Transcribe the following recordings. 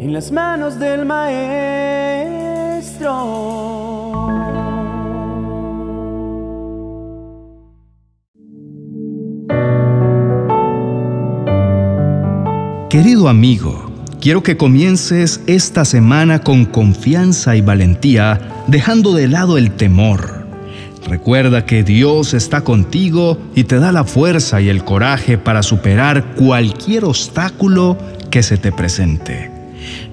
en las manos del Maestro. Querido amigo, quiero que comiences esta semana con confianza y valentía, dejando de lado el temor. Recuerda que Dios está contigo y te da la fuerza y el coraje para superar cualquier obstáculo que se te presente.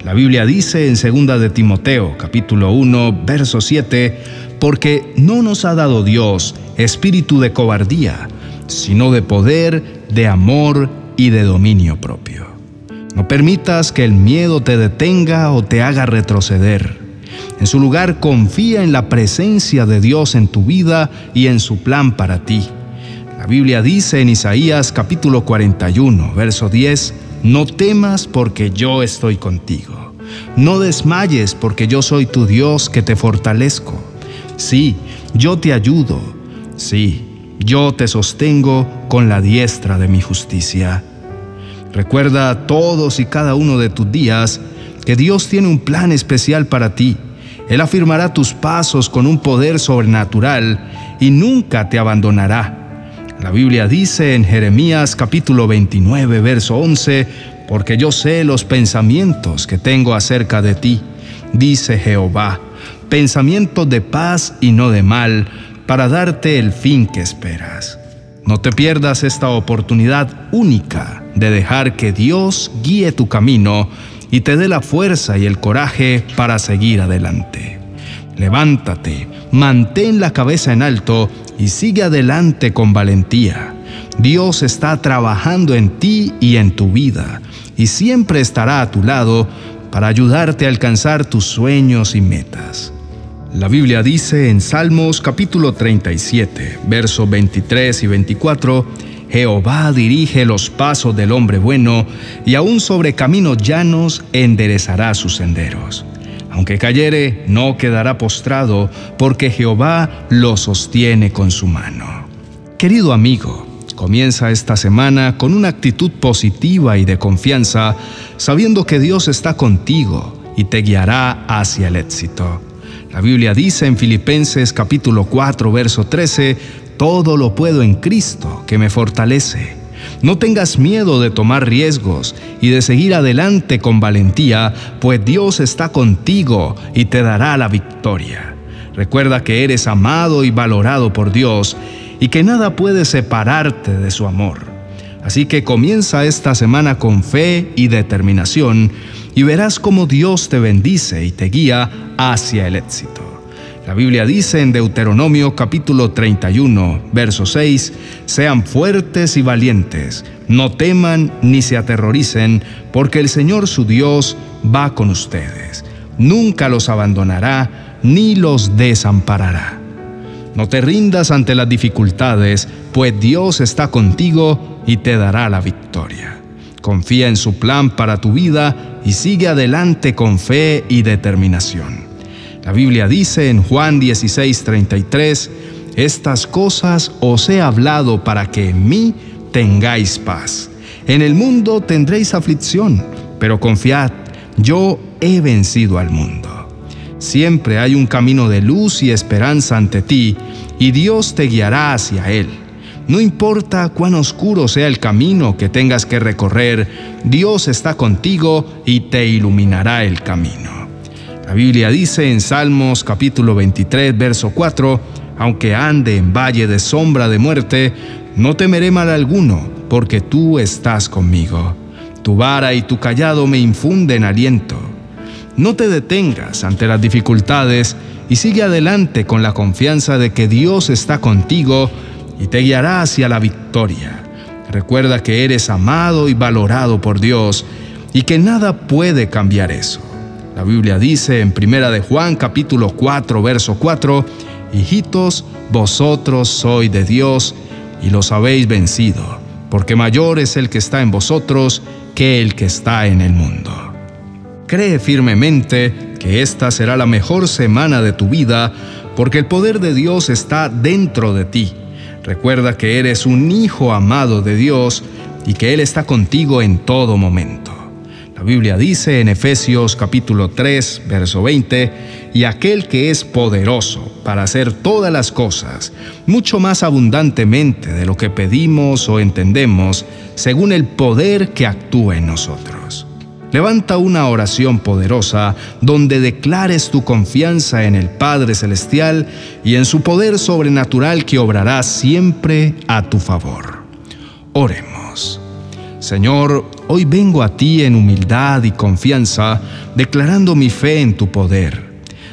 La Biblia dice en 2 de Timoteo, capítulo 1, verso 7, porque no nos ha dado Dios espíritu de cobardía, sino de poder, de amor y de dominio propio. No permitas que el miedo te detenga o te haga retroceder. En su lugar, confía en la presencia de Dios en tu vida y en su plan para ti. La Biblia dice en Isaías capítulo 41, verso 10, No temas porque yo estoy contigo. No desmayes porque yo soy tu Dios que te fortalezco. Sí, yo te ayudo. Sí, yo te sostengo con la diestra de mi justicia. Recuerda todos y cada uno de tus días que Dios tiene un plan especial para ti. Él afirmará tus pasos con un poder sobrenatural y nunca te abandonará. La Biblia dice en Jeremías capítulo 29, verso 11, porque yo sé los pensamientos que tengo acerca de ti, dice Jehová, pensamientos de paz y no de mal, para darte el fin que esperas. No te pierdas esta oportunidad única de dejar que Dios guíe tu camino y te dé la fuerza y el coraje para seguir adelante. Levántate, mantén la cabeza en alto y sigue adelante con valentía. Dios está trabajando en ti y en tu vida y siempre estará a tu lado para ayudarte a alcanzar tus sueños y metas. La Biblia dice en Salmos capítulo 37, versos 23 y 24, Jehová dirige los pasos del hombre bueno, y aún sobre caminos llanos enderezará sus senderos. Aunque cayere, no quedará postrado, porque Jehová lo sostiene con su mano. Querido amigo, comienza esta semana con una actitud positiva y de confianza, sabiendo que Dios está contigo y te guiará hacia el éxito. La Biblia dice en Filipenses capítulo 4, verso 13, todo lo puedo en Cristo que me fortalece. No tengas miedo de tomar riesgos y de seguir adelante con valentía, pues Dios está contigo y te dará la victoria. Recuerda que eres amado y valorado por Dios y que nada puede separarte de su amor. Así que comienza esta semana con fe y determinación y verás cómo Dios te bendice y te guía hacia el éxito. La Biblia dice en Deuteronomio capítulo 31, verso 6, Sean fuertes y valientes, no teman ni se aterroricen, porque el Señor su Dios va con ustedes. Nunca los abandonará ni los desamparará. No te rindas ante las dificultades, pues Dios está contigo y te dará la victoria. Confía en su plan para tu vida y sigue adelante con fe y determinación. La Biblia dice en Juan 16:33, estas cosas os he hablado para que en mí tengáis paz. En el mundo tendréis aflicción, pero confiad, yo he vencido al mundo. Siempre hay un camino de luz y esperanza ante ti, y Dios te guiará hacia él. No importa cuán oscuro sea el camino que tengas que recorrer, Dios está contigo y te iluminará el camino. La Biblia dice en Salmos capítulo 23, verso 4, aunque ande en valle de sombra de muerte, no temeré mal alguno, porque tú estás conmigo. Tu vara y tu callado me infunden aliento. No te detengas ante las dificultades y sigue adelante con la confianza de que Dios está contigo y te guiará hacia la victoria. Recuerda que eres amado y valorado por Dios y que nada puede cambiar eso. La Biblia dice en Primera de Juan capítulo 4 verso 4, Hijitos, vosotros sois de Dios y los habéis vencido, porque mayor es el que está en vosotros que el que está en el mundo. Cree firmemente que esta será la mejor semana de tu vida, porque el poder de Dios está dentro de ti Recuerda que eres un hijo amado de Dios y que Él está contigo en todo momento. La Biblia dice en Efesios capítulo 3, verso 20, y aquel que es poderoso para hacer todas las cosas, mucho más abundantemente de lo que pedimos o entendemos, según el poder que actúa en nosotros. Levanta una oración poderosa donde declares tu confianza en el Padre Celestial y en su poder sobrenatural que obrará siempre a tu favor. Oremos. Señor, hoy vengo a ti en humildad y confianza, declarando mi fe en tu poder.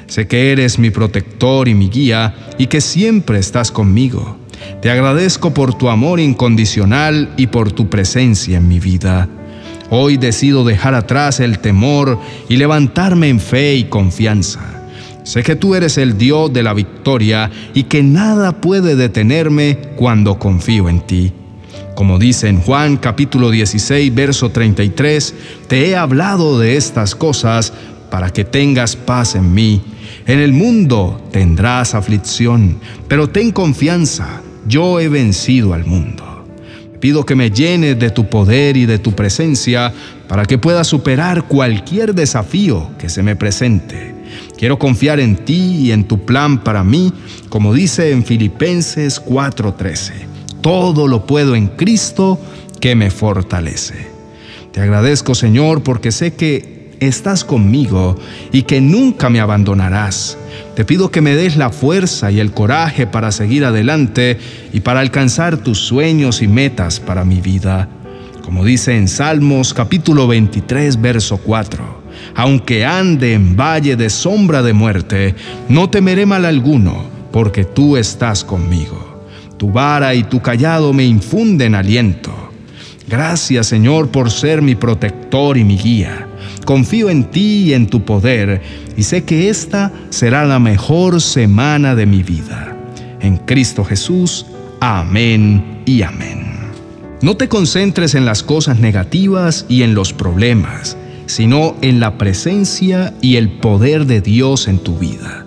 Sé que eres mi protector y mi guía y que siempre estás conmigo. Te agradezco por tu amor incondicional y por tu presencia en mi vida. Hoy decido dejar atrás el temor y levantarme en fe y confianza. Sé que tú eres el Dios de la victoria y que nada puede detenerme cuando confío en ti. Como dice en Juan capítulo 16, verso 33, te he hablado de estas cosas para que tengas paz en mí. En el mundo tendrás aflicción, pero ten confianza, yo he vencido al mundo. Pido que me llenes de tu poder y de tu presencia para que pueda superar cualquier desafío que se me presente. Quiero confiar en ti y en tu plan para mí, como dice en Filipenses 4:13. Todo lo puedo en Cristo que me fortalece. Te agradezco Señor porque sé que estás conmigo y que nunca me abandonarás. Te pido que me des la fuerza y el coraje para seguir adelante y para alcanzar tus sueños y metas para mi vida. Como dice en Salmos capítulo 23, verso 4. Aunque ande en valle de sombra de muerte, no temeré mal alguno, porque tú estás conmigo. Tu vara y tu callado me infunden aliento. Gracias Señor por ser mi protector y mi guía. Confío en ti y en tu poder y sé que esta será la mejor semana de mi vida. En Cristo Jesús, amén y amén. No te concentres en las cosas negativas y en los problemas, sino en la presencia y el poder de Dios en tu vida.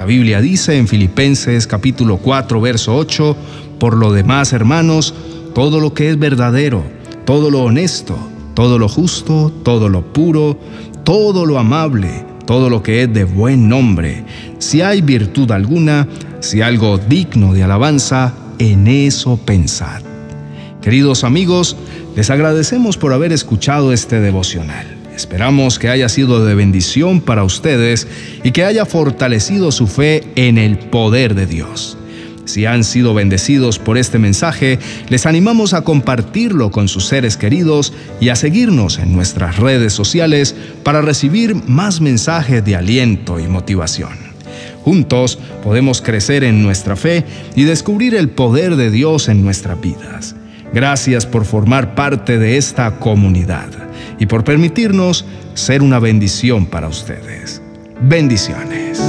La Biblia dice en Filipenses capítulo 4, verso 8, por lo demás, hermanos, todo lo que es verdadero, todo lo honesto, todo lo justo, todo lo puro, todo lo amable, todo lo que es de buen nombre, si hay virtud alguna, si algo digno de alabanza, en eso pensad. Queridos amigos, les agradecemos por haber escuchado este devocional. Esperamos que haya sido de bendición para ustedes y que haya fortalecido su fe en el poder de Dios. Si han sido bendecidos por este mensaje, les animamos a compartirlo con sus seres queridos y a seguirnos en nuestras redes sociales para recibir más mensajes de aliento y motivación. Juntos podemos crecer en nuestra fe y descubrir el poder de Dios en nuestras vidas. Gracias por formar parte de esta comunidad y por permitirnos ser una bendición para ustedes. Bendiciones.